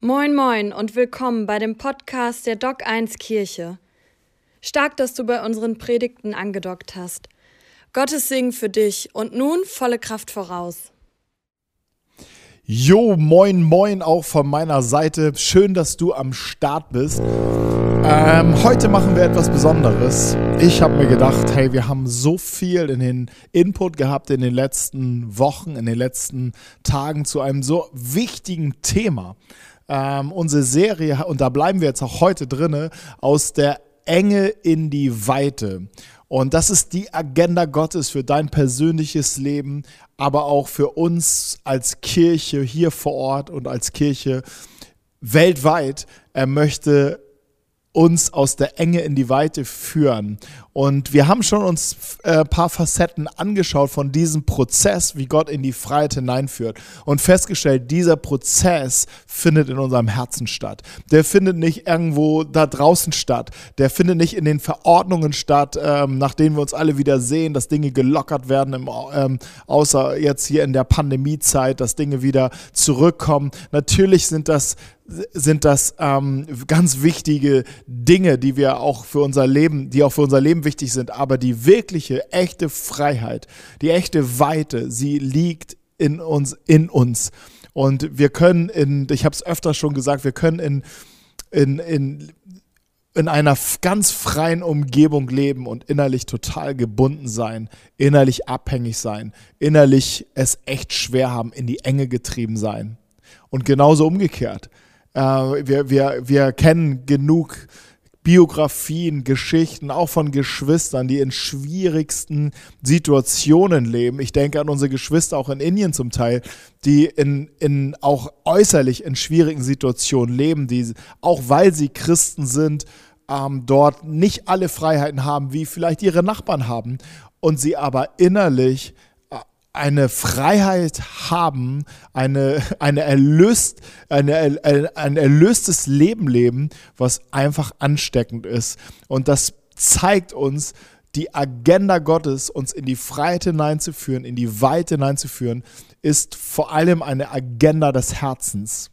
Moin moin und willkommen bei dem Podcast der Doc 1 Kirche. Stark, dass du bei unseren Predigten angedockt hast. Gottes Segen für dich und nun volle Kraft voraus. Jo, moin, moin auch von meiner Seite. Schön, dass du am Start bist. Ähm, heute machen wir etwas Besonderes. Ich habe mir gedacht, hey, wir haben so viel in den Input gehabt in den letzten Wochen, in den letzten Tagen zu einem so wichtigen Thema ähm, unsere Serie, und da bleiben wir jetzt auch heute drinne, aus der Enge in die Weite. Und das ist die Agenda Gottes für dein persönliches Leben, aber auch für uns als Kirche hier vor Ort und als Kirche weltweit. Er möchte uns aus der Enge in die Weite führen. Und wir haben schon uns ein äh, paar Facetten angeschaut von diesem Prozess, wie Gott in die Freiheit hineinführt und festgestellt, dieser Prozess findet in unserem Herzen statt. Der findet nicht irgendwo da draußen statt. Der findet nicht in den Verordnungen statt, ähm, nach denen wir uns alle wieder sehen, dass Dinge gelockert werden, im, ähm, außer jetzt hier in der Pandemiezeit, dass Dinge wieder zurückkommen. Natürlich sind das sind das ähm, ganz wichtige Dinge, die wir auch für unser Leben, die auch für unser Leben wichtig sind. Aber die wirkliche, echte Freiheit, die echte Weite, sie liegt in uns, in uns. Und wir können in, ich habe es öfter schon gesagt, wir können in, in, in, in einer ganz freien Umgebung leben und innerlich total gebunden sein, innerlich abhängig sein, innerlich es echt schwer haben, in die Enge getrieben sein. Und genauso umgekehrt. Äh, wir, wir, wir kennen genug Biografien, Geschichten, auch von Geschwistern, die in schwierigsten Situationen leben. Ich denke an unsere Geschwister auch in Indien zum Teil, die in, in auch äußerlich in schwierigen Situationen leben, die auch weil sie Christen sind, ähm, dort nicht alle Freiheiten haben, wie vielleicht ihre Nachbarn haben und sie aber innerlich eine Freiheit haben, eine, eine erlöst, eine, ein, ein erlöstes Leben leben, was einfach ansteckend ist. Und das zeigt uns, die Agenda Gottes, uns in die Freiheit hineinzuführen, in die Weite hineinzuführen, ist vor allem eine Agenda des Herzens.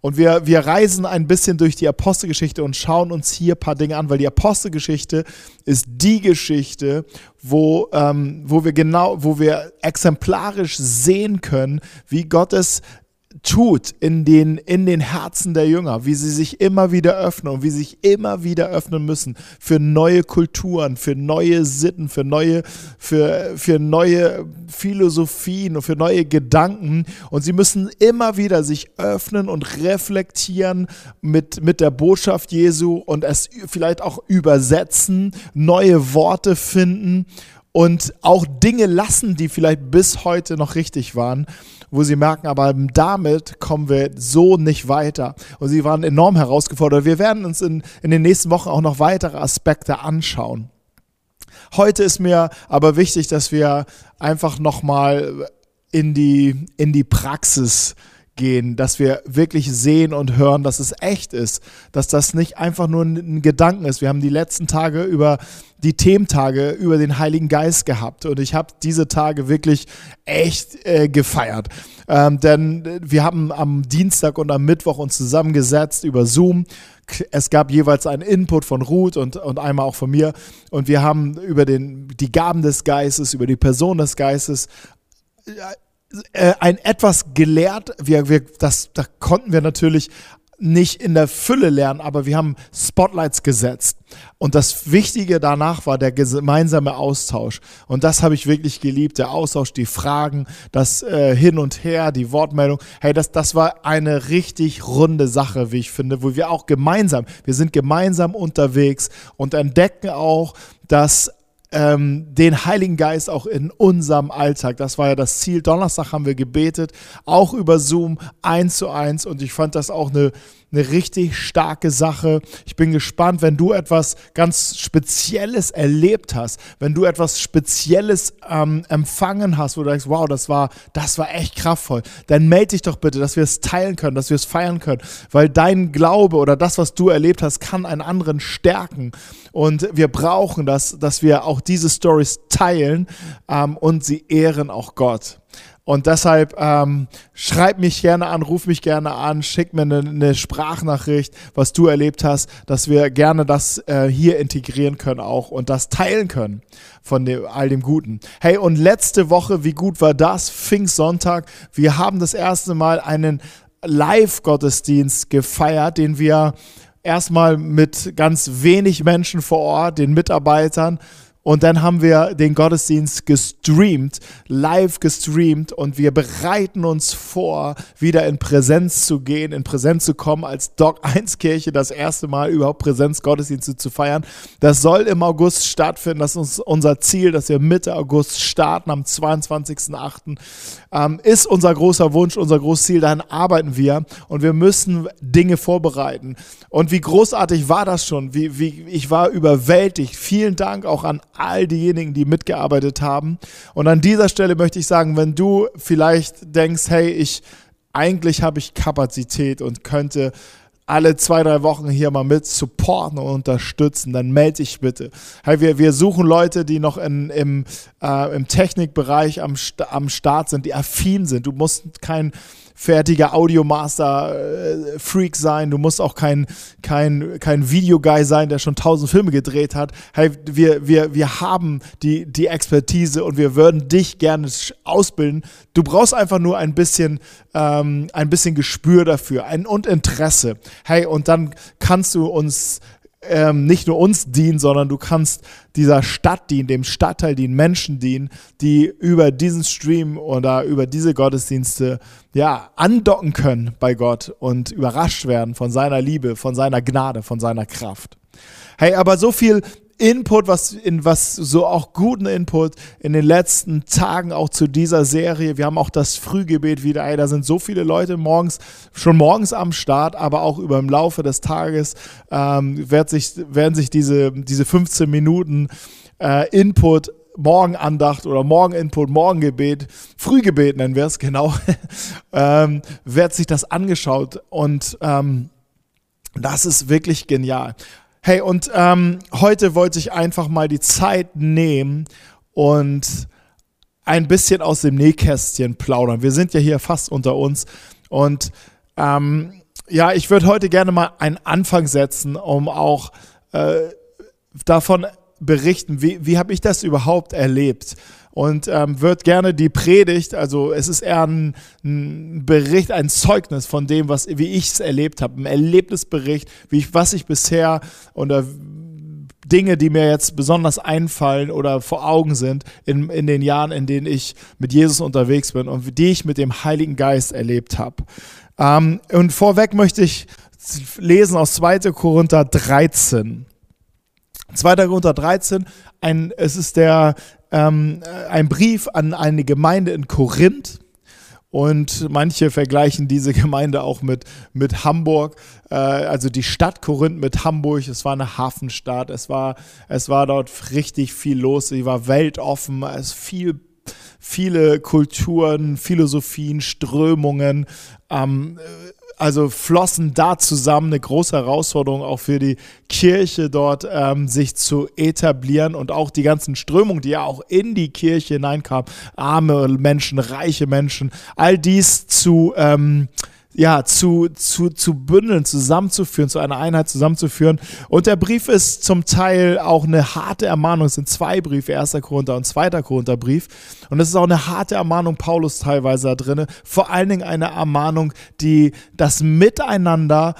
Und wir, wir reisen ein bisschen durch die Apostelgeschichte und schauen uns hier ein paar Dinge an, weil die Apostelgeschichte ist die Geschichte, wo, ähm, wo wir genau, wo wir exemplarisch sehen können, wie Gottes tut in den, in den Herzen der Jünger, wie sie sich immer wieder öffnen und wie sie sich immer wieder öffnen müssen für neue Kulturen, für neue Sitten, für neue, für, für neue Philosophien und für neue Gedanken. Und sie müssen immer wieder sich öffnen und reflektieren mit, mit der Botschaft Jesu und es vielleicht auch übersetzen, neue Worte finden und auch Dinge lassen, die vielleicht bis heute noch richtig waren wo sie merken, aber damit kommen wir so nicht weiter. Und sie waren enorm herausgefordert. Wir werden uns in, in den nächsten Wochen auch noch weitere Aspekte anschauen. Heute ist mir aber wichtig, dass wir einfach nochmal in die, in die Praxis gehen, dass wir wirklich sehen und hören, dass es echt ist, dass das nicht einfach nur ein Gedanken ist. Wir haben die letzten Tage über die Thementage über den Heiligen Geist gehabt und ich habe diese Tage wirklich echt äh, gefeiert. Ähm, denn wir haben am Dienstag und am Mittwoch uns zusammengesetzt über Zoom. Es gab jeweils einen Input von Ruth und, und einmal auch von mir. Und wir haben über den, die Gaben des Geistes, über die Person des Geistes äh, ein etwas gelehrt. Wir, wir, das, da konnten wir natürlich nicht in der Fülle lernen, aber wir haben Spotlights gesetzt. Und das Wichtige danach war der gemeinsame Austausch. Und das habe ich wirklich geliebt, der Austausch, die Fragen, das äh, Hin und Her, die Wortmeldung. Hey, das, das war eine richtig runde Sache, wie ich finde, wo wir auch gemeinsam, wir sind gemeinsam unterwegs und entdecken auch, dass ähm, den Heiligen Geist auch in unserem Alltag. Das war ja das Ziel. Donnerstag haben wir gebetet, auch über Zoom eins zu eins und ich fand das auch eine, eine richtig starke Sache. Ich bin gespannt, wenn du etwas ganz Spezielles erlebt hast, wenn du etwas Spezielles ähm, empfangen hast, wo du denkst, wow, das war, das war echt kraftvoll, dann melde dich doch bitte, dass wir es teilen können, dass wir es feiern können, weil dein Glaube oder das, was du erlebt hast, kann einen anderen stärken und wir brauchen das, dass wir auch diese Stories teilen ähm, und sie ehren auch Gott. Und deshalb ähm, schreib mich gerne an, ruf mich gerne an, schick mir eine, eine Sprachnachricht, was du erlebt hast, dass wir gerne das äh, hier integrieren können auch und das teilen können von dem, all dem Guten. Hey, und letzte Woche, wie gut war das? Pfingstsonntag. Wir haben das erste Mal einen Live-Gottesdienst gefeiert, den wir erstmal mit ganz wenig Menschen vor Ort, den Mitarbeitern, und dann haben wir den Gottesdienst gestreamt, live gestreamt und wir bereiten uns vor, wieder in Präsenz zu gehen, in Präsenz zu kommen, als Doc 1 Kirche das erste Mal überhaupt Präsenz Gottesdienste zu feiern. Das soll im August stattfinden. Das ist unser Ziel, dass wir Mitte August starten, am 22.08. Ähm, ist unser großer Wunsch, unser großes Ziel. Daran arbeiten wir und wir müssen Dinge vorbereiten. Und wie großartig war das schon? Wie, wie, ich war überwältigt. Vielen Dank auch an all diejenigen, die mitgearbeitet haben. Und an dieser Stelle möchte ich sagen, wenn du vielleicht denkst, hey, ich eigentlich habe ich Kapazität und könnte alle zwei, drei Wochen hier mal mit supporten und unterstützen, dann melde dich bitte. Hey, wir, wir suchen Leute, die noch in, im, äh, im Technikbereich am, am Start sind, die affin sind. Du musst kein fertiger Audiomaster-Freak äh, sein. Du musst auch kein, kein, kein Videoguy sein, der schon tausend Filme gedreht hat. Hey, wir, wir, wir haben die, die Expertise und wir würden dich gerne ausbilden. Du brauchst einfach nur ein bisschen, ähm, ein bisschen Gespür dafür ein, und Interesse. Hey, und dann kannst du uns ähm, nicht nur uns dienen, sondern du kannst dieser Stadt dienen, dem Stadtteil dienen, Menschen dienen, die über diesen Stream oder über diese Gottesdienste ja andocken können bei Gott und überrascht werden von seiner Liebe, von seiner Gnade, von seiner Kraft. Hey, aber so viel Input, was in was so auch guten Input in den letzten Tagen auch zu dieser Serie. Wir haben auch das Frühgebet wieder. Ey, da sind so viele Leute morgens, schon morgens am Start, aber auch über im Laufe des Tages ähm, wird sich, werden sich diese, diese 15 Minuten äh, Input Morgenandacht oder Morgeninput, Morgengebet, Frühgebet nennen wir es genau, ähm, wird sich das angeschaut und ähm, das ist wirklich genial. Hey, und ähm, heute wollte ich einfach mal die Zeit nehmen und ein bisschen aus dem Nähkästchen plaudern. Wir sind ja hier fast unter uns und ähm, ja, ich würde heute gerne mal einen Anfang setzen, um auch äh, davon berichten, wie, wie habe ich das überhaupt erlebt und ähm, wird gerne die Predigt, also es ist eher ein, ein Bericht, ein Zeugnis von dem, was, wie ich es erlebt habe, ein Erlebnisbericht, wie ich, was ich bisher oder Dinge, die mir jetzt besonders einfallen oder vor Augen sind in, in den Jahren, in denen ich mit Jesus unterwegs bin und die ich mit dem Heiligen Geist erlebt habe. Ähm, und vorweg möchte ich lesen aus 2. Korinther 13. 2. Korinther 13, ein, es ist der ähm, ein Brief an eine Gemeinde in Korinth. Und manche vergleichen diese Gemeinde auch mit, mit Hamburg, äh, also die Stadt Korinth mit Hamburg. Es war eine Hafenstadt, es war, es war dort richtig viel los, sie war weltoffen, es viel viele Kulturen, Philosophien, Strömungen. Ähm, also flossen da zusammen eine große Herausforderung auch für die Kirche dort, ähm, sich zu etablieren und auch die ganzen Strömungen, die ja auch in die Kirche hineinkamen, arme Menschen, reiche Menschen, all dies zu ähm, ja, zu, zu, zu bündeln, zusammenzuführen, zu einer Einheit zusammenzuführen. Und der Brief ist zum Teil auch eine harte Ermahnung. Es sind zwei Briefe, erster Korinther und zweiter Korintherbrief. Und es ist auch eine harte Ermahnung Paulus teilweise da drin. Vor allen Dingen eine Ermahnung, die das Miteinander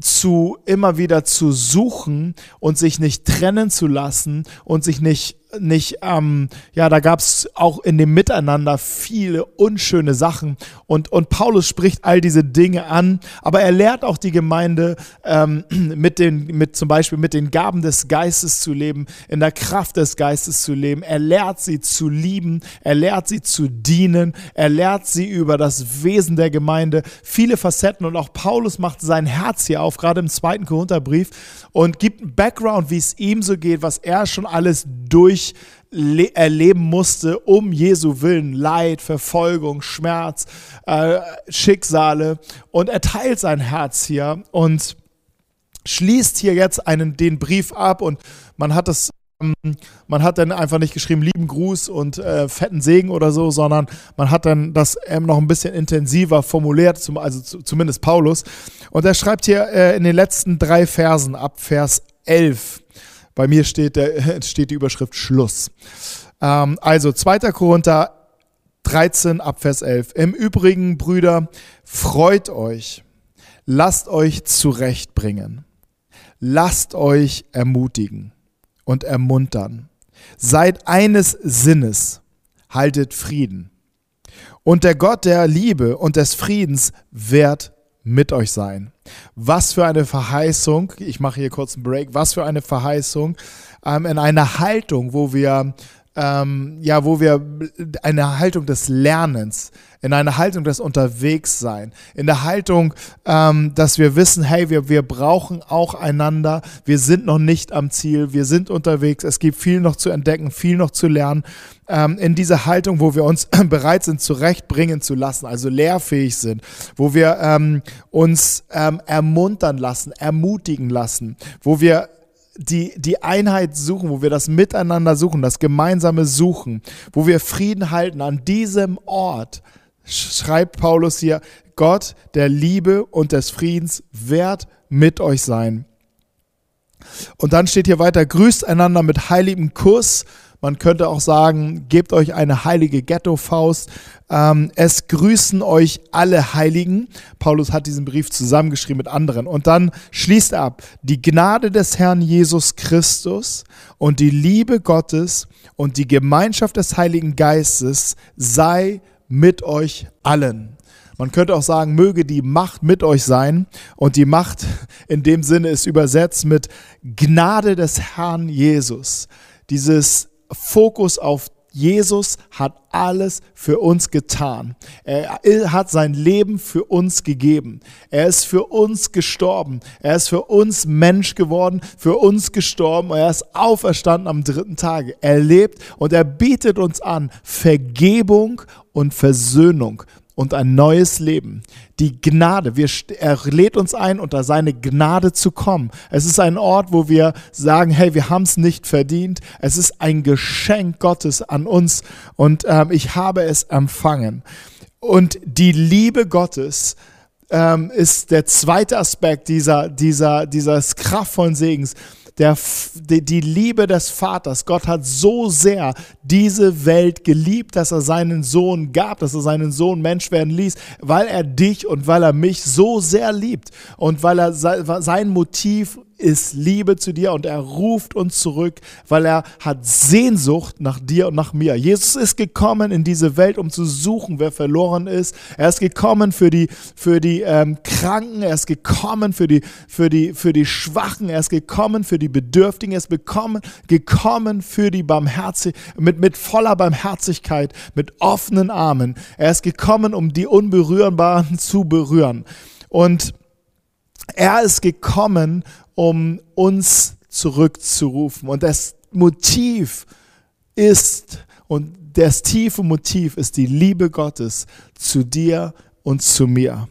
zu immer wieder zu suchen und sich nicht trennen zu lassen und sich nicht nicht, ähm, ja, da gab es auch in dem Miteinander viele unschöne Sachen. Und, und Paulus spricht all diese Dinge an, aber er lehrt auch die Gemeinde, ähm, mit den, mit zum Beispiel mit den Gaben des Geistes zu leben, in der Kraft des Geistes zu leben. Er lehrt sie zu lieben, er lehrt sie zu dienen, er lehrt sie über das Wesen der Gemeinde, viele Facetten. Und auch Paulus macht sein Herz hier auf, gerade im zweiten Korintherbrief, und gibt einen Background, wie es ihm so geht, was er schon alles durch durch erleben musste, um Jesu Willen, Leid, Verfolgung, Schmerz, äh, Schicksale. Und er teilt sein Herz hier und schließt hier jetzt einen, den Brief ab und man hat es man hat dann einfach nicht geschrieben, lieben Gruß und äh, fetten Segen oder so, sondern man hat dann das ähm, noch ein bisschen intensiver formuliert, zum, also zu, zumindest Paulus. Und er schreibt hier äh, in den letzten drei Versen ab Vers 11, bei mir steht, der, steht die Überschrift Schluss. Ähm, also 2. Korinther 13 ab Vers 11. Im Übrigen, Brüder, freut euch, lasst euch zurechtbringen, lasst euch ermutigen und ermuntern. Seid eines Sinnes, haltet Frieden. Und der Gott der Liebe und des Friedens wird mit euch sein. Was für eine Verheißung, ich mache hier kurz einen Break, was für eine Verheißung ähm, in einer Haltung, wo wir ähm, ja, wo wir eine Haltung des Lernens, in einer Haltung des Unterwegssein, in der Haltung, ähm, dass wir wissen, hey, wir, wir brauchen auch einander, wir sind noch nicht am Ziel, wir sind unterwegs, es gibt viel noch zu entdecken, viel noch zu lernen, ähm, in dieser Haltung, wo wir uns bereit sind, zurechtbringen zu lassen, also lehrfähig sind, wo wir ähm, uns ähm, ermuntern lassen, ermutigen lassen, wo wir die, die Einheit suchen, wo wir das Miteinander suchen, das gemeinsame Suchen, wo wir Frieden halten, an diesem Ort schreibt Paulus hier, Gott der Liebe und des Friedens wird mit euch sein. Und dann steht hier weiter, grüßt einander mit heiligem Kuss man könnte auch sagen, gebt euch eine heilige Ghetto-Faust. Ähm, es grüßen euch alle Heiligen. Paulus hat diesen Brief zusammengeschrieben mit anderen. Und dann schließt er ab, die Gnade des Herrn Jesus Christus und die Liebe Gottes und die Gemeinschaft des Heiligen Geistes sei mit euch allen. Man könnte auch sagen, möge die Macht mit euch sein. Und die Macht in dem Sinne ist übersetzt mit Gnade des Herrn Jesus. Dieses Fokus auf Jesus hat alles für uns getan. Er hat sein Leben für uns gegeben. Er ist für uns gestorben. Er ist für uns Mensch geworden, für uns gestorben. Er ist auferstanden am dritten Tage. Er lebt und er bietet uns an Vergebung und Versöhnung und ein neues Leben. Die Gnade, wir, er lädt uns ein, unter seine Gnade zu kommen. Es ist ein Ort, wo wir sagen, hey, wir haben es nicht verdient. Es ist ein Geschenk Gottes an uns und ähm, ich habe es empfangen. Und die Liebe Gottes ähm, ist der zweite Aspekt dieser, dieser, dieses kraftvollen Segens der, die, Liebe des Vaters. Gott hat so sehr diese Welt geliebt, dass er seinen Sohn gab, dass er seinen Sohn Mensch werden ließ, weil er dich und weil er mich so sehr liebt und weil er sein Motiv ist Liebe zu dir und er ruft uns zurück, weil er hat Sehnsucht nach dir und nach mir. Jesus ist gekommen in diese Welt, um zu suchen, wer verloren ist. Er ist gekommen für die, für die ähm, Kranken, er ist gekommen für die, für, die, für die Schwachen, er ist gekommen für die Bedürftigen, er ist gekommen, gekommen für die Barmherzig, mit, mit voller Barmherzigkeit, mit offenen Armen. Er ist gekommen, um die Unberührbaren zu berühren. Und er ist gekommen, um uns zurückzurufen. Und das Motiv ist, und das tiefe Motiv ist die Liebe Gottes zu dir und zu mir.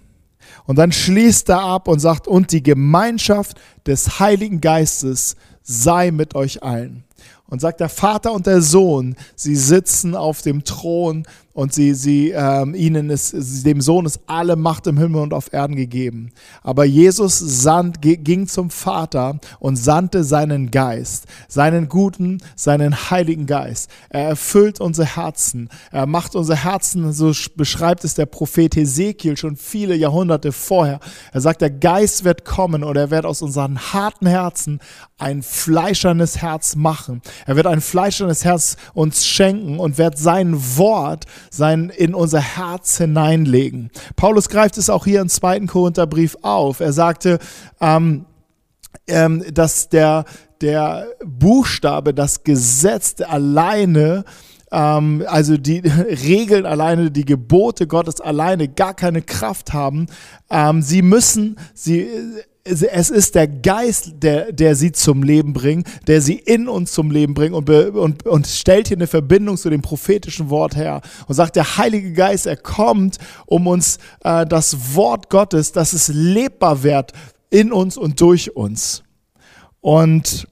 Und dann schließt er ab und sagt, und die Gemeinschaft des Heiligen Geistes sei mit euch allen. Und sagt der Vater und der Sohn, sie sitzen auf dem Thron und sie, sie, ähm, ihnen ist, dem Sohn ist alle Macht im Himmel und auf Erden gegeben. Aber Jesus sand, ging zum Vater und sandte seinen Geist, seinen guten, seinen heiligen Geist. Er erfüllt unsere Herzen. Er macht unsere Herzen, so beschreibt es der Prophet Hesekiel schon viele Jahrhunderte vorher. Er sagt, der Geist wird kommen und er wird aus unseren harten Herzen ein fleischernes Herz machen. Er wird ein fleischernes Herz uns schenken und wird sein Wort, sein, in unser Herz hineinlegen. Paulus greift es auch hier im zweiten Korintherbrief auf. Er sagte, ähm, ähm, dass der, der Buchstabe, das Gesetz alleine ähm, also die Regeln alleine, die Gebote Gottes alleine gar keine Kraft haben. Ähm, sie müssen, sie, es ist der Geist, der, der sie zum Leben bringt, der sie in uns zum Leben bringt und, und, und stellt hier eine Verbindung zu dem prophetischen Wort her und sagt, der Heilige Geist, er kommt, um uns äh, das Wort Gottes, dass es lebbar wird in uns und durch uns. Und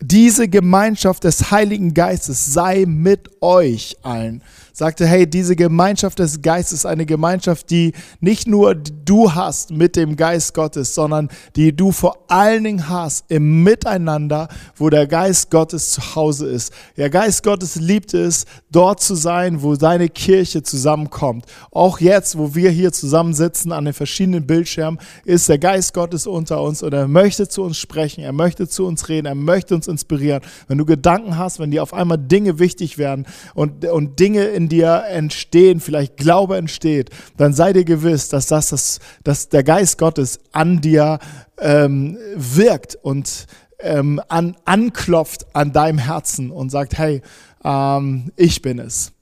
diese Gemeinschaft des Heiligen Geistes sei mit euch allen sagte, hey, diese Gemeinschaft des Geistes ist eine Gemeinschaft, die nicht nur du hast mit dem Geist Gottes, sondern die du vor allen Dingen hast im Miteinander, wo der Geist Gottes zu Hause ist. Der Geist Gottes liebt es, dort zu sein, wo seine Kirche zusammenkommt. Auch jetzt, wo wir hier zusammensitzen an den verschiedenen Bildschirmen, ist der Geist Gottes unter uns und er möchte zu uns sprechen, er möchte zu uns reden, er möchte uns inspirieren. Wenn du Gedanken hast, wenn dir auf einmal Dinge wichtig werden und, und Dinge in in dir entstehen, vielleicht Glaube entsteht, dann sei dir gewiss, dass, das, das, dass der Geist Gottes an dir ähm, wirkt und ähm, an, anklopft an deinem Herzen und sagt, hey, ähm, ich bin es.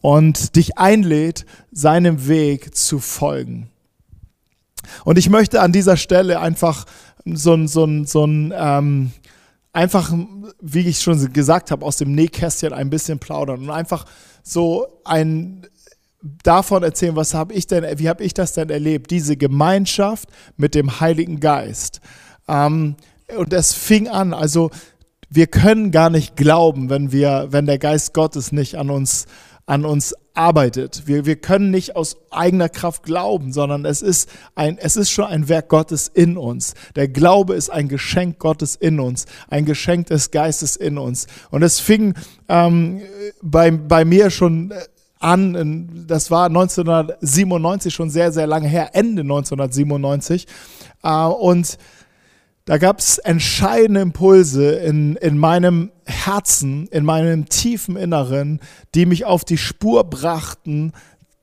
Und dich einlädt, seinem Weg zu folgen. Und ich möchte an dieser Stelle einfach so ein, so ein, so ein ähm, einfach, wie ich schon gesagt habe, aus dem Nähkästchen ein bisschen plaudern und einfach so ein davon erzählen, was habe ich denn, wie habe ich das denn erlebt? Diese Gemeinschaft mit dem Heiligen Geist. Ähm, und es fing an, also wir können gar nicht glauben, wenn wir, wenn der Geist Gottes nicht an uns an uns arbeitet. Wir, wir können nicht aus eigener Kraft glauben, sondern es ist, ein, es ist schon ein Werk Gottes in uns. Der Glaube ist ein Geschenk Gottes in uns, ein Geschenk des Geistes in uns. Und es fing ähm, bei, bei mir schon an, das war 1997 schon sehr, sehr lange her, Ende 1997. Äh, und da gab es entscheidende Impulse in, in meinem Herzen, in meinem tiefen Inneren, die mich auf die Spur brachten,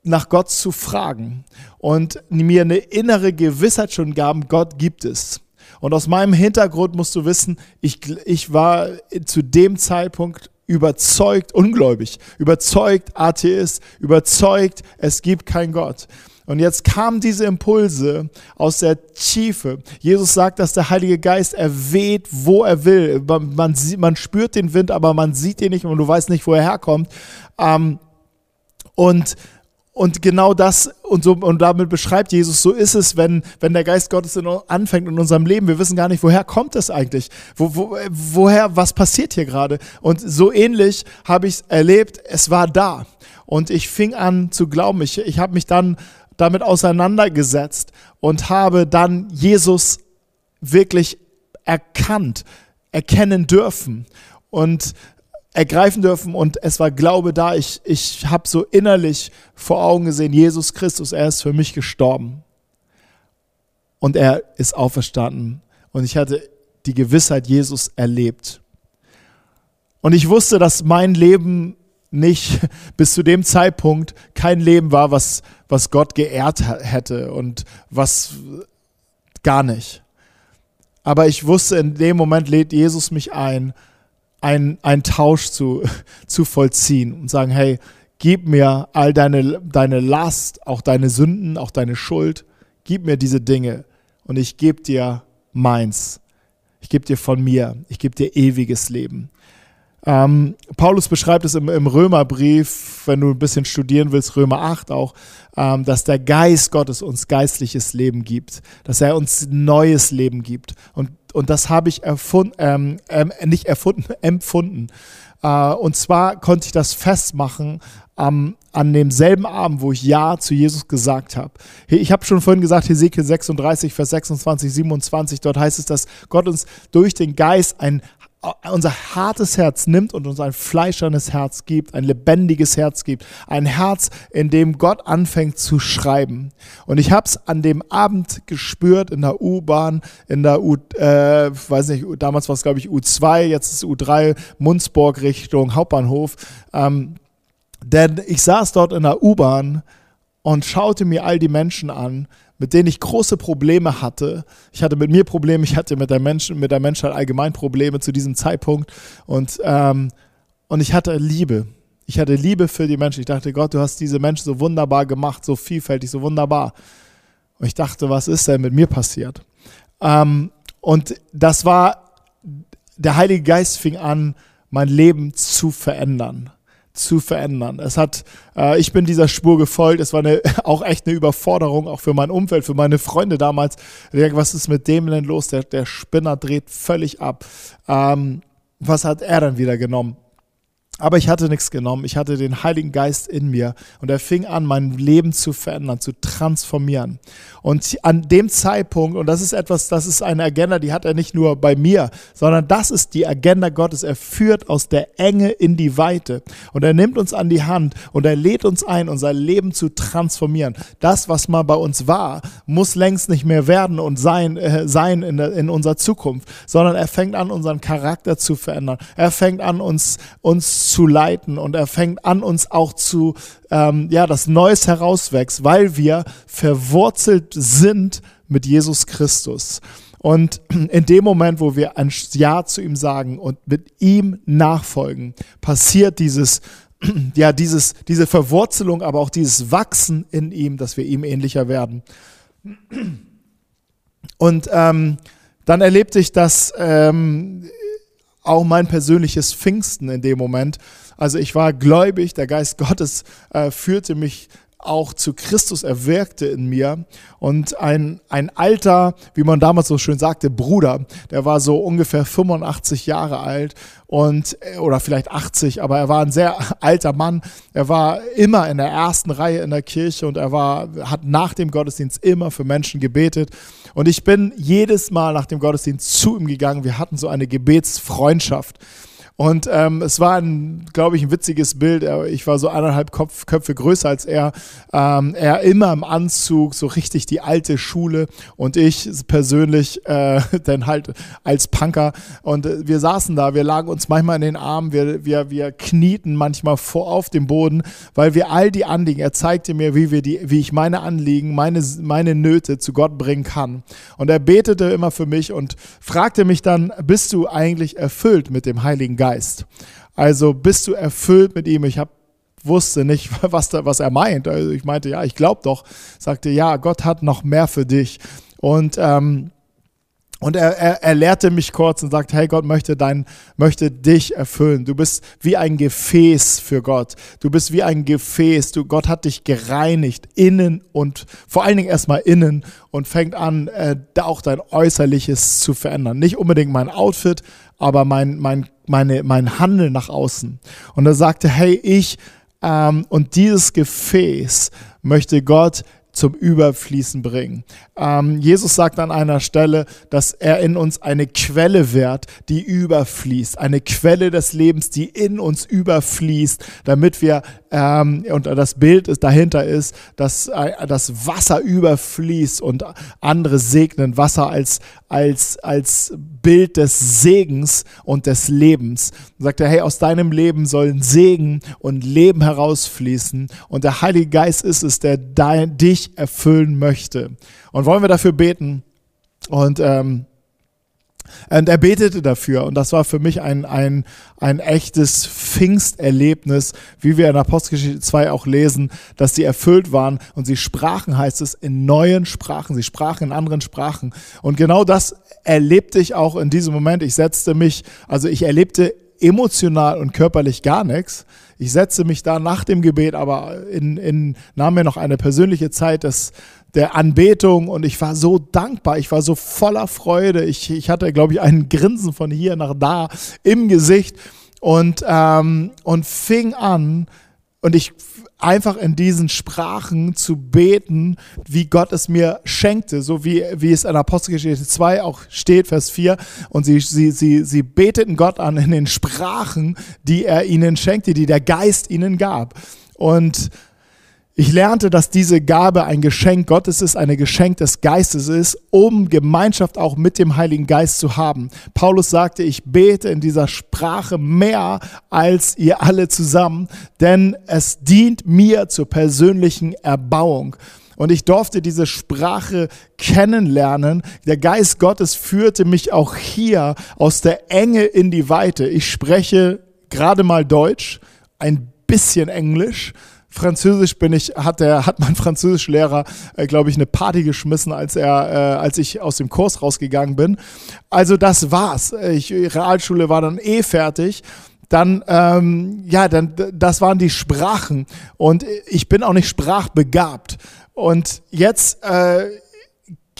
nach Gott zu fragen und mir eine innere Gewissheit schon gaben, Gott gibt es. Und aus meinem Hintergrund musst du wissen, ich, ich war zu dem Zeitpunkt überzeugt ungläubig, überzeugt Atheist, überzeugt, es gibt keinen Gott. Und jetzt kamen diese Impulse aus der Tiefe. Jesus sagt, dass der Heilige Geist erweht, wo er will. Man, man, man spürt den Wind, aber man sieht ihn nicht und du weißt nicht, wo er herkommt. Ähm, und und genau das, und, so, und damit beschreibt Jesus, so ist es, wenn, wenn der Geist Gottes in, anfängt in unserem Leben. Wir wissen gar nicht, woher kommt es eigentlich? Wo, wo, woher, was passiert hier gerade? Und so ähnlich habe ich es erlebt, es war da. Und ich fing an zu glauben. Ich, ich habe mich dann damit auseinandergesetzt und habe dann Jesus wirklich erkannt, erkennen dürfen und ergreifen dürfen und es war Glaube da. Ich, ich habe so innerlich vor Augen gesehen, Jesus Christus, er ist für mich gestorben und er ist auferstanden und ich hatte die Gewissheit, Jesus erlebt. Und ich wusste, dass mein Leben nicht bis zu dem Zeitpunkt kein Leben war, was, was Gott geehrt hätte und was gar nicht. Aber ich wusste, in dem Moment lädt Jesus mich ein, einen, einen Tausch zu, zu vollziehen und sagen, hey, gib mir all deine, deine Last, auch deine Sünden, auch deine Schuld, gib mir diese Dinge und ich gebe dir meins. Ich gebe dir von mir, ich gebe dir ewiges Leben. Ähm, Paulus beschreibt es im, im, Römerbrief, wenn du ein bisschen studieren willst, Römer 8 auch, ähm, dass der Geist Gottes uns geistliches Leben gibt, dass er uns neues Leben gibt. Und, und das habe ich erfund, ähm, ähm, nicht erfunden, empfunden. Äh, und zwar konnte ich das festmachen am, an demselben Abend, wo ich Ja zu Jesus gesagt habe. Ich habe schon vorhin gesagt, Hesekiel 36, Vers 26, 27, dort heißt es, dass Gott uns durch den Geist ein unser hartes Herz nimmt und uns ein fleischernes Herz gibt, ein lebendiges Herz gibt, ein Herz, in dem Gott anfängt zu schreiben. Und ich habe es an dem Abend gespürt in der U-Bahn, in der U, äh, weiß nicht, damals war es glaube ich U2, jetzt ist U3, Munzburg Richtung Hauptbahnhof. Ähm, denn ich saß dort in der U-Bahn und schaute mir all die Menschen an, mit denen ich große Probleme hatte. Ich hatte mit mir Probleme, ich hatte mit der, Menschen, mit der Menschheit allgemein Probleme zu diesem Zeitpunkt. Und, ähm, und ich hatte Liebe. Ich hatte Liebe für die Menschen. Ich dachte, Gott, du hast diese Menschen so wunderbar gemacht, so vielfältig, so wunderbar. Und ich dachte, was ist denn mit mir passiert? Ähm, und das war, der Heilige Geist fing an, mein Leben zu verändern zu verändern. Es hat, äh, ich bin dieser Spur gefolgt. Es war eine, auch echt eine Überforderung, auch für mein Umfeld, für meine Freunde damals. Was ist mit dem denn los? Der, der Spinner dreht völlig ab. Ähm, was hat er dann wieder genommen? Aber ich hatte nichts genommen. Ich hatte den Heiligen Geist in mir und er fing an, mein Leben zu verändern, zu transformieren. Und an dem Zeitpunkt, und das ist etwas, das ist eine Agenda, die hat er nicht nur bei mir, sondern das ist die Agenda Gottes. Er führt aus der Enge in die Weite und er nimmt uns an die Hand und er lädt uns ein, unser Leben zu transformieren. Das, was mal bei uns war, muss längst nicht mehr werden und sein, äh, sein in, der, in unserer Zukunft, sondern er fängt an, unseren Charakter zu verändern. Er fängt an, uns, uns zu leiten und er fängt an, uns auch zu, ähm, ja, das Neues herauswächst, weil wir verwurzelt sind mit Jesus Christus. Und in dem Moment, wo wir ein Ja zu ihm sagen und mit ihm nachfolgen, passiert dieses, ja, dieses, diese Verwurzelung, aber auch dieses Wachsen in ihm, dass wir ihm ähnlicher werden. Und ähm, dann erlebte ich das ähm, auch mein persönliches Pfingsten in dem Moment. Also ich war gläubig, der Geist Gottes äh, führte mich auch zu Christus erwirkte in mir. Und ein, ein alter, wie man damals so schön sagte, Bruder, der war so ungefähr 85 Jahre alt und, äh, oder vielleicht 80, aber er war ein sehr alter Mann. Er war immer in der ersten Reihe in der Kirche und er war, hat nach dem Gottesdienst immer für Menschen gebetet. Und ich bin jedes Mal nach dem Gottesdienst zu ihm gegangen. Wir hatten so eine Gebetsfreundschaft. Und ähm, es war, glaube ich, ein witziges Bild. Ich war so eineinhalb Kopf, Köpfe größer als er. Ähm, er immer im Anzug, so richtig die alte Schule. Und ich persönlich äh, dann halt als Punker. Und äh, wir saßen da, wir lagen uns manchmal in den Armen, wir, wir, wir knieten manchmal vor auf dem Boden, weil wir all die Anliegen, er zeigte mir, wie, wir die, wie ich meine Anliegen, meine, meine Nöte zu Gott bringen kann. Und er betete immer für mich und fragte mich dann, bist du eigentlich erfüllt mit dem Heiligen Geist? Geist. Also bist du erfüllt mit ihm? Ich habe wusste nicht, was, da, was er meint. Also ich meinte, ja, ich glaube doch. Sagte, ja, Gott hat noch mehr für dich. Und ähm, und er, er, er lehrte mich kurz und sagt, hey, Gott möchte, dein, möchte dich erfüllen. Du bist wie ein Gefäß für Gott. Du bist wie ein Gefäß. Du, Gott hat dich gereinigt, innen und vor allen Dingen erstmal innen und fängt an, äh, auch dein Äußerliches zu verändern. Nicht unbedingt mein Outfit, aber mein, mein, meine, mein Handeln nach außen. Und er sagte, hey, ich ähm, und dieses Gefäß möchte Gott zum Überfließen bringen. Ähm, Jesus sagt an einer Stelle, dass er in uns eine Quelle wird, die überfließt, eine Quelle des Lebens, die in uns überfließt, damit wir, ähm, und das Bild ist, dahinter ist, dass äh, das Wasser überfließt und andere segnen Wasser als, als, als Bild des Segens und des Lebens. Und sagt er, hey, aus deinem Leben sollen Segen und Leben herausfließen und der Heilige Geist ist es, der dein, dich erfüllen möchte. Und wollen wir dafür beten? Und, ähm, und er betete dafür. Und das war für mich ein, ein, ein echtes Pfingsterlebnis, wie wir in Apostelgeschichte 2 auch lesen, dass sie erfüllt waren und sie sprachen, heißt es, in neuen Sprachen. Sie sprachen in anderen Sprachen. Und genau das erlebte ich auch in diesem Moment. Ich setzte mich, also ich erlebte emotional und körperlich gar nichts. Ich setzte mich da nach dem Gebet, aber in, in, nahm mir noch eine persönliche Zeit des, der Anbetung und ich war so dankbar, ich war so voller Freude. Ich, ich hatte, glaube ich, einen Grinsen von hier nach da im Gesicht und, ähm, und fing an und ich einfach in diesen Sprachen zu beten, wie Gott es mir schenkte, so wie, wie es in Apostelgeschichte 2 auch steht, Vers 4. Und sie, sie, sie, sie beteten Gott an in den Sprachen, die er ihnen schenkte, die der Geist ihnen gab. Und ich lernte, dass diese Gabe ein Geschenk Gottes ist, ein Geschenk des Geistes ist, um Gemeinschaft auch mit dem Heiligen Geist zu haben. Paulus sagte, ich bete in dieser Sprache mehr als ihr alle zusammen, denn es dient mir zur persönlichen Erbauung. Und ich durfte diese Sprache kennenlernen. Der Geist Gottes führte mich auch hier aus der Enge in die Weite. Ich spreche gerade mal Deutsch, ein bisschen Englisch Französisch bin ich, hat der, hat mein Französischlehrer, äh, glaube ich, eine Party geschmissen, als er, äh, als ich aus dem Kurs rausgegangen bin. Also das war's. Ich, Realschule war dann eh fertig dann, ähm, ja, dann, das waren die Sprachen. Und ich bin auch nicht sprachbegabt. Und jetzt äh,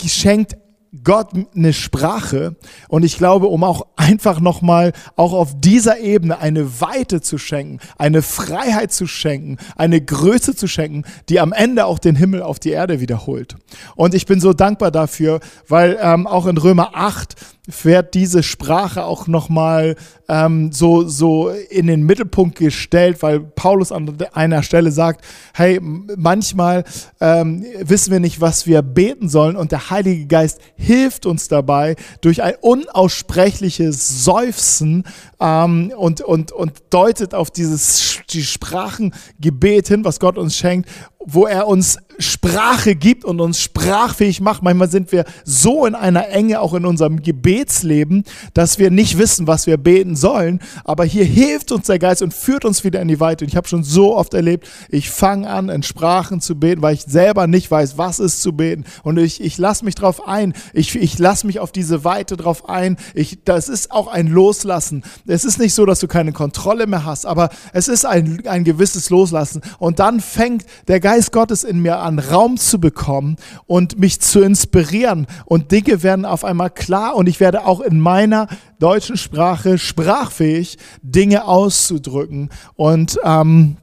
schenkt Gott eine Sprache und ich glaube, um auch einfach nochmal auch auf dieser Ebene eine Weite zu schenken, eine Freiheit zu schenken, eine Größe zu schenken, die am Ende auch den Himmel auf die Erde wiederholt. Und ich bin so dankbar dafür, weil ähm, auch in Römer 8 wird diese Sprache auch nochmal ähm, so, so in den Mittelpunkt gestellt, weil Paulus an einer Stelle sagt, hey, manchmal ähm, wissen wir nicht, was wir beten sollen und der Heilige Geist hilft uns dabei durch ein unaussprechliches Seufzen ähm, und, und, und deutet auf dieses die Sprachengebet hin, was Gott uns schenkt, wo er uns Sprache gibt und uns sprachfähig macht. Manchmal sind wir so in einer Enge, auch in unserem Gebetsleben, dass wir nicht wissen, was wir beten sollen. Aber hier hilft uns der Geist und führt uns wieder in die Weite. Und ich habe schon so oft erlebt, ich fange an, in Sprachen zu beten, weil ich selber nicht weiß, was ist zu beten. Und ich, ich lasse mich drauf ein. Ich, ich lasse mich auf diese Weite drauf ein. Ich, das ist auch ein Loslassen. Es ist nicht so, dass du keine Kontrolle mehr hast, aber es ist ein, ein gewisses Loslassen. Und dann fängt der Geist Gottes in mir an, Raum zu bekommen und mich zu inspirieren. Und Dinge werden auf einmal klar und ich werde auch in meiner deutschen Sprache sprachfähig, Dinge auszudrücken. Und ähm,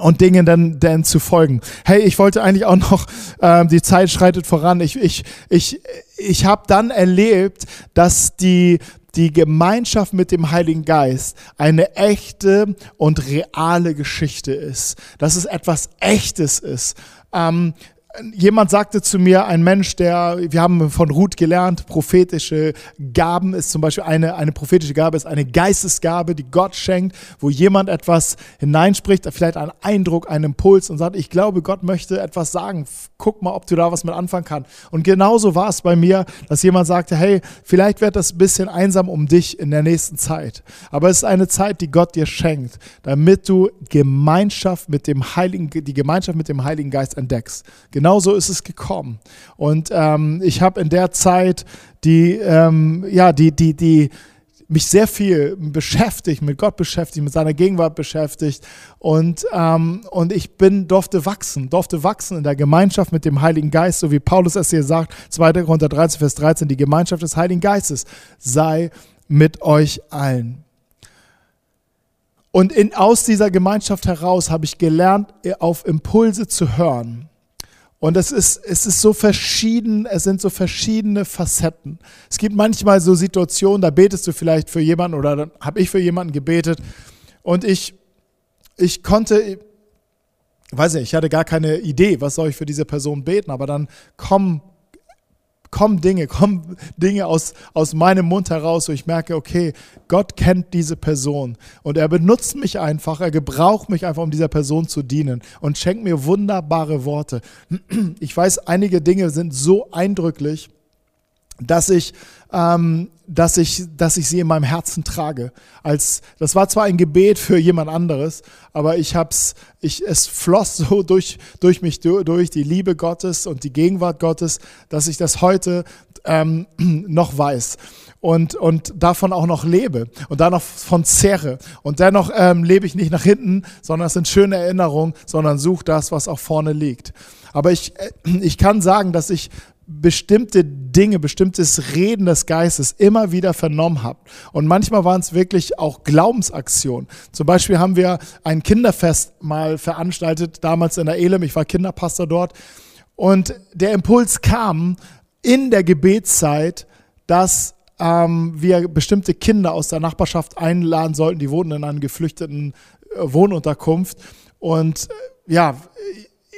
und Dingen dann, dann zu folgen. Hey, ich wollte eigentlich auch noch, äh, die Zeit schreitet voran. Ich, ich, ich, ich habe dann erlebt, dass die, die Gemeinschaft mit dem Heiligen Geist eine echte und reale Geschichte ist. Dass es etwas Echtes ist. Ähm, Jemand sagte zu mir, ein Mensch, der, wir haben von Ruth gelernt, prophetische Gaben ist zum Beispiel eine, eine prophetische Gabe, ist eine Geistesgabe, die Gott schenkt, wo jemand etwas hineinspricht, vielleicht einen Eindruck, einen Impuls und sagt, ich glaube, Gott möchte etwas sagen. Guck mal, ob du da was mit anfangen kannst. Und genauso war es bei mir, dass jemand sagte, hey, vielleicht wird das ein bisschen einsam um dich in der nächsten Zeit. Aber es ist eine Zeit, die Gott dir schenkt, damit du Gemeinschaft mit dem Heiligen, die Gemeinschaft mit dem Heiligen Geist entdeckst genau so ist es gekommen. Und ähm, ich habe in der Zeit die, ähm, ja, die, die, die, mich sehr viel beschäftigt, mit Gott beschäftigt, mit seiner Gegenwart beschäftigt und, ähm, und ich bin, durfte wachsen, durfte wachsen in der Gemeinschaft mit dem Heiligen Geist, so wie Paulus es hier sagt, 2. Korinther 13, Vers 13, die Gemeinschaft des Heiligen Geistes sei mit euch allen. Und in, aus dieser Gemeinschaft heraus habe ich gelernt, auf Impulse zu hören und es ist, es ist so verschieden, es sind so verschiedene Facetten. Es gibt manchmal so Situationen, da betest du vielleicht für jemanden oder dann habe ich für jemanden gebetet und ich, ich konnte, weiß nicht, ich hatte gar keine Idee, was soll ich für diese Person beten, aber dann kommen kommen Dinge, kommen Dinge aus, aus meinem Mund heraus, wo ich merke, okay, Gott kennt diese Person und er benutzt mich einfach, er gebraucht mich einfach, um dieser Person zu dienen und schenkt mir wunderbare Worte. Ich weiß, einige Dinge sind so eindrücklich, dass ich, ähm, dass ich, dass ich sie in meinem Herzen trage. Als, das war zwar ein Gebet für jemand anderes, aber ich hab's, ich, es floss so durch, durch mich durch, die Liebe Gottes und die Gegenwart Gottes, dass ich das heute ähm, noch weiß und, und davon auch noch lebe und da noch von zehre. Und dennoch ähm, lebe ich nicht nach hinten, sondern es sind schöne Erinnerungen, sondern suche das, was auch vorne liegt. Aber ich, äh, ich kann sagen, dass ich bestimmte Dinge, bestimmtes Reden des Geistes immer wieder vernommen habe. Und manchmal waren es wirklich auch Glaubensaktionen. Zum Beispiel haben wir ein Kinderfest mal veranstaltet, damals in der Elem. Ich war Kinderpastor dort. Und der Impuls kam in der Gebetszeit, dass ähm, wir bestimmte Kinder aus der Nachbarschaft einladen sollten. Die wohnen in einer geflüchteten äh, Wohnunterkunft. Und äh, ja,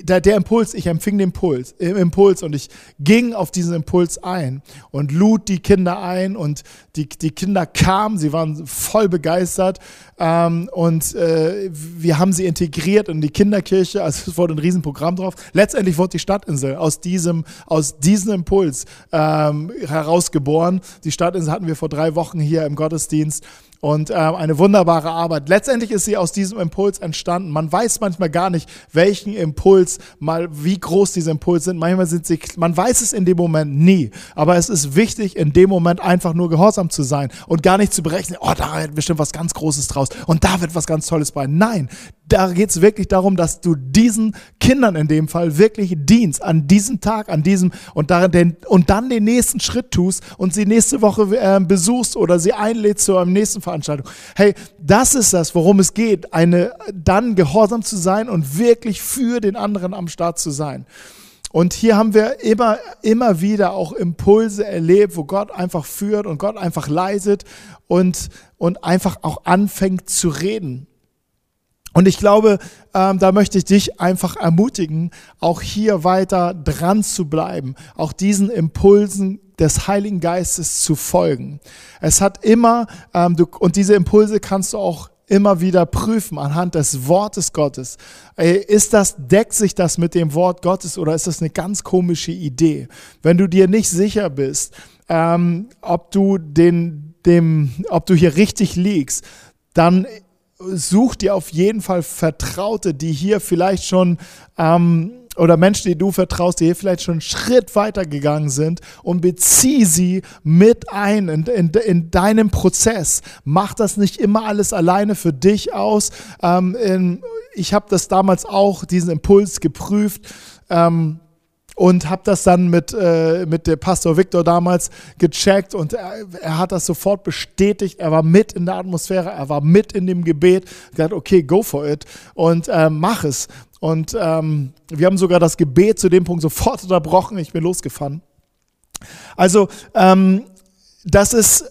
der, der Impuls, ich empfing den Impuls, äh, Impuls und ich ging auf diesen Impuls ein und lud die Kinder ein und die, die Kinder kamen, sie waren voll begeistert ähm, und äh, wir haben sie integriert in die Kinderkirche, also es wurde ein Riesenprogramm drauf. Letztendlich wurde die Stadtinsel aus diesem, aus diesem Impuls ähm, herausgeboren. Die Stadtinsel hatten wir vor drei Wochen hier im Gottesdienst und äh, eine wunderbare Arbeit. Letztendlich ist sie aus diesem Impuls entstanden. Man weiß manchmal gar nicht, welchen Impuls, mal wie groß diese Impulse sind. Manchmal sind sie, man weiß es in dem Moment nie. Aber es ist wichtig, in dem Moment einfach nur gehorsam zu sein und gar nicht zu berechnen, oh, da wird bestimmt was ganz Großes draus und da wird was ganz Tolles bei. Nein, da geht es wirklich darum, dass du diesen Kindern in dem Fall wirklich dienst, an diesem Tag, an diesem und, darin den, und dann den nächsten Schritt tust und sie nächste Woche äh, besuchst oder sie einlädst zu einer nächsten Veranstaltung. Hey, das ist das, worum es geht, eine, dann gehorsam zu sein und wirklich für den anderen am Start zu sein. Und hier haben wir immer, immer wieder auch Impulse erlebt, wo Gott einfach führt und Gott einfach leiset und, und einfach auch anfängt zu reden. Und ich glaube, ähm, da möchte ich dich einfach ermutigen, auch hier weiter dran zu bleiben, auch diesen Impulsen des Heiligen Geistes zu folgen. Es hat immer, ähm, du, und diese Impulse kannst du auch immer wieder prüfen anhand des Wortes Gottes. Ist das, deckt sich das mit dem Wort Gottes oder ist das eine ganz komische Idee? Wenn du dir nicht sicher bist, ähm, ob du den, dem, ob du hier richtig liegst, dann such dir auf jeden Fall Vertraute, die hier vielleicht schon ähm, oder Menschen, die du vertraust, die hier vielleicht schon einen Schritt weiter gegangen sind und bezieh sie mit ein in, in, in deinem Prozess. Mach das nicht immer alles alleine für dich aus. Ähm, in, ich habe das damals auch, diesen Impuls geprüft. Ähm, und habe das dann mit, äh, mit dem Pastor Victor damals gecheckt und er, er, hat das sofort bestätigt. Er war mit in der Atmosphäre, er war mit in dem Gebet. Er hat okay, go for it und äh, mach es. Und ähm, wir haben sogar das Gebet zu dem Punkt sofort unterbrochen. Ich bin losgefahren. Also ähm, das ist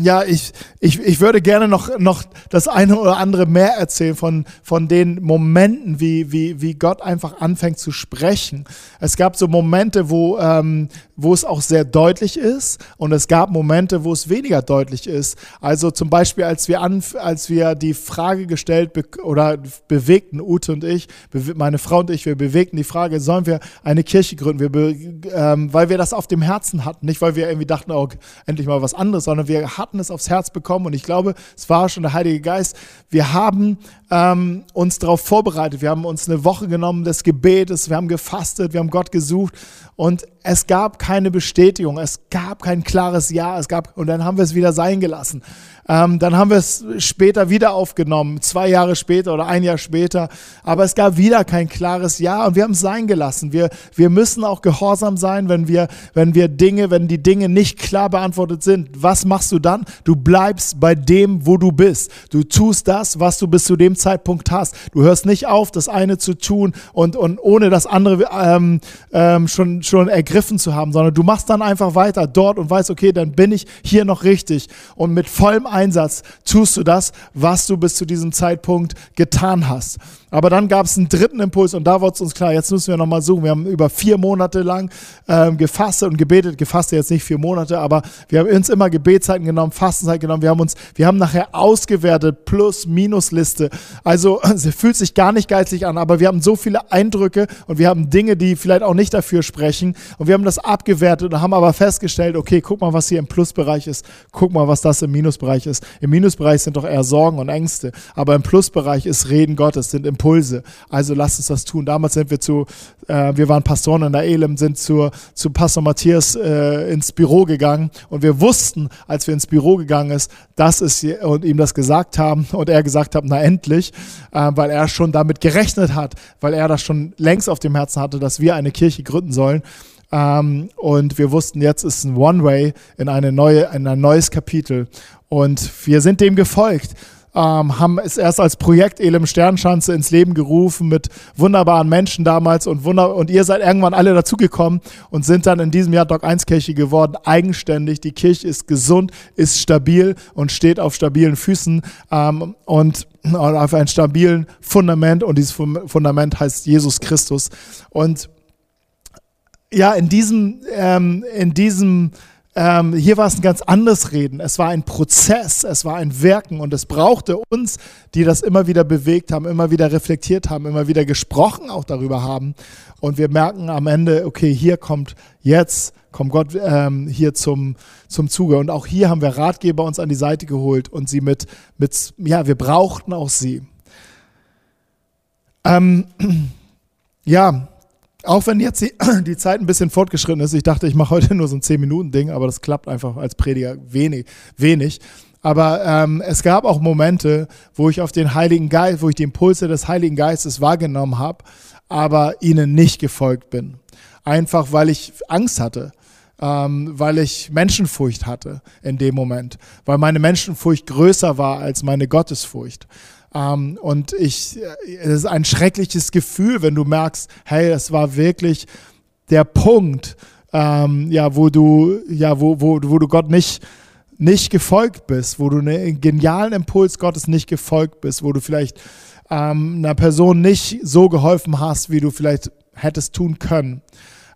ja, ich, ich, ich würde gerne noch, noch das eine oder andere mehr erzählen von, von den Momenten, wie, wie, wie Gott einfach anfängt zu sprechen. Es gab so Momente, wo, ähm, wo es auch sehr deutlich ist und es gab Momente, wo es weniger deutlich ist. Also zum Beispiel, als wir, an, als wir die Frage gestellt oder bewegten, Ute und ich, meine Frau und ich, wir bewegten die Frage, sollen wir eine Kirche gründen? Wir, ähm, weil wir das auf dem Herzen hatten, nicht weil wir irgendwie dachten, oh, endlich mal was anderes, sondern wir hatten es aufs Herz bekommen und ich glaube, es war schon der Heilige Geist. Wir haben ähm, uns darauf vorbereitet. Wir haben uns eine Woche genommen des Gebetes, wir haben gefastet, wir haben Gott gesucht und es gab keine Bestätigung, es gab kein klares Ja, es gab und dann haben wir es wieder sein gelassen. Ähm, dann haben wir es später wieder aufgenommen, zwei Jahre später oder ein Jahr später. Aber es gab wieder kein klares Ja und wir haben es sein gelassen. Wir, wir müssen auch gehorsam sein, wenn wir, wenn wir Dinge, wenn die Dinge nicht klar beantwortet sind. Was machst du dann? Du bleibst bei dem, wo du bist. Du tust das, was du bis zu dem Zeitpunkt hast. Du hörst nicht auf, das eine zu tun und, und ohne das andere ähm, ähm, schon, schon ergriffen zu haben, sondern du machst dann einfach weiter dort und weißt, okay, dann bin ich hier noch richtig und mit vollem Einsatz tust du das, was du bis zu diesem Zeitpunkt getan hast. Aber dann gab es einen dritten Impuls und da wurde es uns klar, jetzt müssen wir nochmal suchen. Wir haben über vier Monate lang ähm, gefastet und gebetet, gefastet jetzt nicht vier Monate, aber wir haben uns immer Gebetszeiten genommen, Fastenzeit genommen. Wir haben uns, wir haben nachher ausgewertet, Plus-Minus-Liste. Also sie fühlt sich gar nicht geizig an, aber wir haben so viele Eindrücke und wir haben Dinge, die vielleicht auch nicht dafür sprechen. Und wir haben das abgewertet und haben aber festgestellt, okay, guck mal, was hier im Plusbereich ist, guck mal, was das im Minusbereich ist. Im Minusbereich sind doch eher Sorgen und Ängste, aber im Plusbereich ist Reden Gottes, sind im Impulse. Also lasst uns das tun. Damals sind wir zu, äh, wir waren Pastoren in der Elem, sind zu, zu Pastor Matthias äh, ins Büro gegangen und wir wussten, als wir ins Büro gegangen ist, dass es und ihm das gesagt haben und er gesagt hat, na endlich, äh, weil er schon damit gerechnet hat, weil er das schon längst auf dem Herzen hatte, dass wir eine Kirche gründen sollen. Ähm, und wir wussten, jetzt ist ein One-Way in, in ein neues Kapitel. Und wir sind dem gefolgt ähm, haben es erst als Projekt Elem Sternschanze ins Leben gerufen mit wunderbaren Menschen damals und, wunder und ihr seid irgendwann alle dazugekommen und sind dann in diesem Jahr Doc 1 Kirche geworden, eigenständig. Die Kirche ist gesund, ist stabil und steht auf stabilen Füßen ähm, und auf einem stabilen Fundament und dieses Fundament heißt Jesus Christus. Und ja, in diesem, ähm, in diesem ähm, hier war es ein ganz anderes Reden. Es war ein Prozess, es war ein Wirken und es brauchte uns, die das immer wieder bewegt haben, immer wieder reflektiert haben, immer wieder gesprochen auch darüber haben. Und wir merken am Ende, okay, hier kommt jetzt kommt Gott ähm, hier zum, zum Zuge. Und auch hier haben wir Ratgeber uns an die Seite geholt und sie mit, mit ja, wir brauchten auch sie. Ähm, ja, auch wenn jetzt die, die, Zeit ein bisschen fortgeschritten ist, ich dachte, ich mache heute nur so ein 10-Minuten-Ding, aber das klappt einfach als Prediger wenig. wenig. Aber ähm, es gab auch Momente, wo ich auf den Heiligen Geist, wo ich die Impulse des Heiligen Geistes wahrgenommen habe, aber ihnen nicht gefolgt bin. Einfach weil ich Angst hatte, ähm, weil ich Menschenfurcht hatte in dem Moment, weil meine Menschenfurcht größer war als meine Gottesfurcht. Ähm, und ich, es ist ein schreckliches Gefühl, wenn du merkst, hey, es war wirklich der Punkt, ähm, ja, wo du, ja, wo, wo, wo du Gott nicht, nicht gefolgt bist, wo du einen genialen Impuls Gottes nicht gefolgt bist, wo du vielleicht ähm, einer Person nicht so geholfen hast, wie du vielleicht hättest tun können.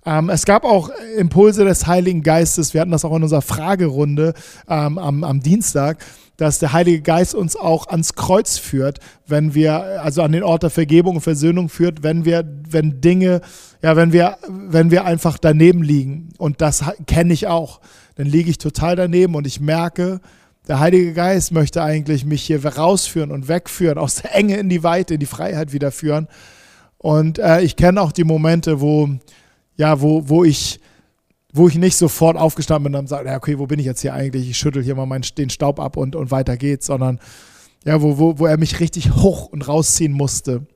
Ähm, es gab auch Impulse des Heiligen Geistes, wir hatten das auch in unserer Fragerunde ähm, am, am Dienstag, dass der Heilige Geist uns auch ans Kreuz führt, wenn wir, also an den Ort der Vergebung und Versöhnung führt, wenn wir, wenn Dinge, ja, wenn wir, wenn wir einfach daneben liegen. Und das kenne ich auch. Dann liege ich total daneben und ich merke, der Heilige Geist möchte eigentlich mich hier rausführen und wegführen, aus der Enge in die Weite, in die Freiheit wieder führen. Und äh, ich kenne auch die Momente, wo, ja, wo, wo ich wo ich nicht sofort aufgestanden bin und sage, ja, okay, wo bin ich jetzt hier eigentlich? Ich schüttel hier mal meinen, den Staub ab und, und weiter geht's, sondern ja, wo, wo, wo er mich richtig hoch und rausziehen musste.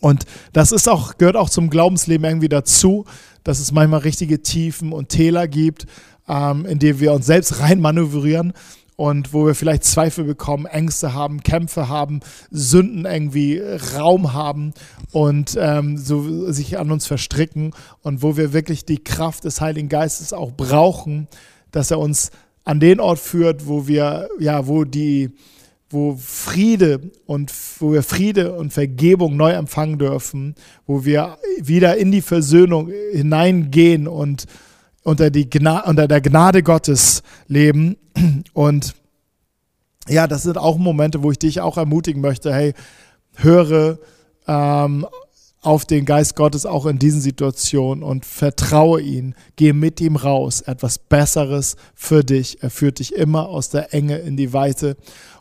Und das ist auch, gehört auch zum Glaubensleben irgendwie dazu, dass es manchmal richtige Tiefen und Täler gibt, ähm, in die wir uns selbst reinmanövrieren und wo wir vielleicht Zweifel bekommen, Ängste haben, Kämpfe haben, Sünden irgendwie Raum haben und ähm, so sich an uns verstricken und wo wir wirklich die Kraft des Heiligen Geistes auch brauchen, dass er uns an den Ort führt, wo wir, ja, wo die, wo Friede und wo wir Friede und Vergebung neu empfangen dürfen, wo wir wieder in die Versöhnung hineingehen und unter, die Gna unter der Gnade Gottes leben. Und ja, das sind auch Momente, wo ich dich auch ermutigen möchte, hey, höre ähm, auf den Geist Gottes auch in diesen Situationen und vertraue ihn. Gehe mit ihm raus. Etwas Besseres für dich. Er führt dich immer aus der Enge in die Weite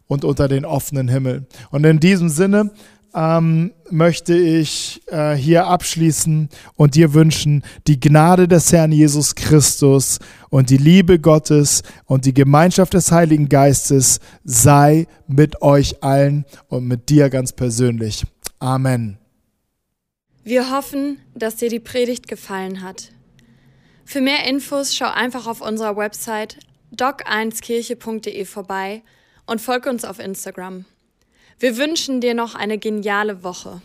und unter den offenen Himmel. Und in diesem Sinne ähm, möchte ich äh, hier abschließen und dir wünschen, die Gnade des Herrn Jesus Christus und die Liebe Gottes und die Gemeinschaft des Heiligen Geistes sei mit euch allen und mit dir ganz persönlich. Amen. Wir hoffen, dass dir die Predigt gefallen hat. Für mehr Infos schau einfach auf unserer Website doc1kirche.de vorbei und folge uns auf Instagram. Wir wünschen dir noch eine geniale Woche.